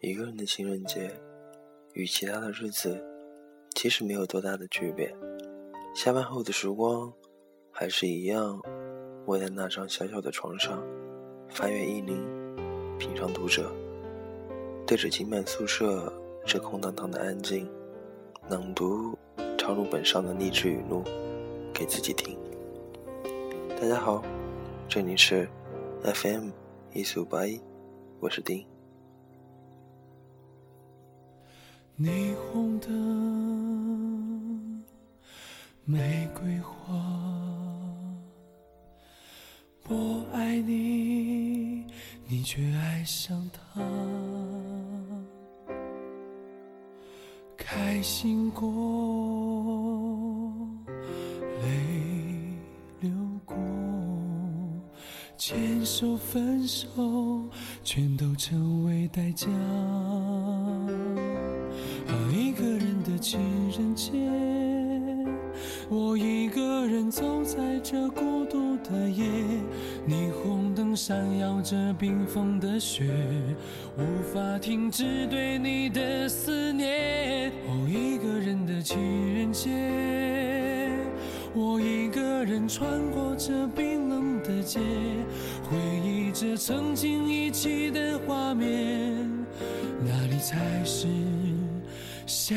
一个人的情人节，与其他的日子其实没有多大的区别。下班后的时光，还是一样窝在那张小小的床上，翻阅意林，品尝读者，对着挤满宿舍这空荡荡的安静，朗读抄录本上的励志语录给自己听。大家好，这里是 FM 一四五八一，我是丁。霓虹灯玫瑰花，我爱你，你却爱上他，开心过，牵手分手，全都成为代价。一个人的情人节，我一个人走在这孤独的夜，霓虹灯闪耀着冰封的雪，无法停止对你的思念。哦，一个人的情人节，我一个人穿过这冰的街，回忆着曾经一起的画面，那里才是？想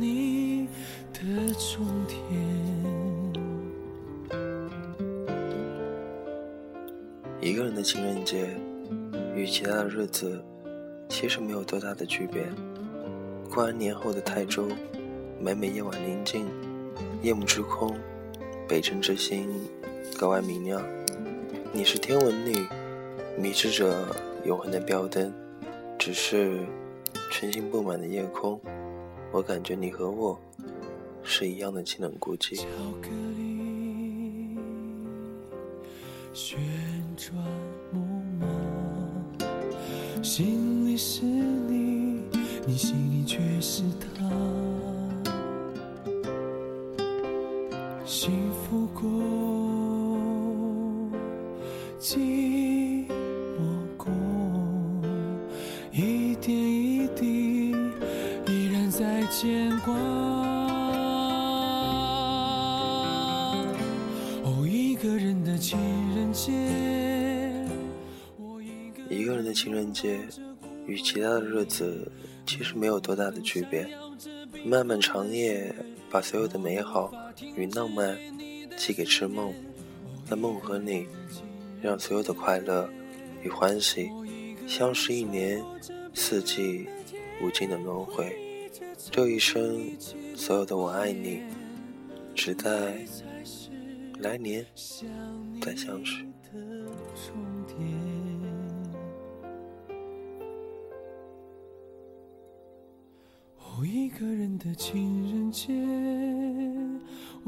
你的终点。一个人的情人节，与其他的日子其实没有多大的区别。过完年后的泰州，每每夜晚宁静，夜幕之空，北辰之星格外明亮。你是天文女，迷失着永恒的标灯，只是群星布满的夜空。我感觉你和我是一样的清冷孤寂。巧克力旋转木马，心里是你，你心里却是他。幸福过，寂寞过，一点一滴依然。在牵挂。哦，一个人的情人节，一个人的情人节，与其他的日子其实没有多大的区别。漫漫长夜，把所有的美好与浪漫寄给痴梦，在梦和你，让所有的快乐与欢喜，相识一年四季无尽的轮回。这一生，所有的我爱你，只待来年再相识。哦，一个人的情人节，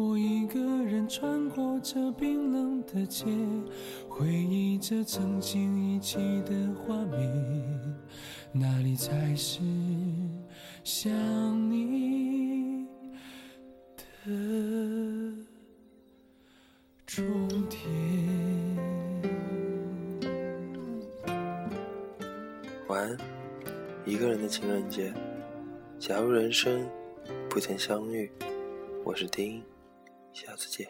我一个人穿过这冰冷的街，回忆着曾经一起的画面，哪里才是？想你的终点。晚安，一个人的情人节。假如人生不曾相遇，我是丁，下次见。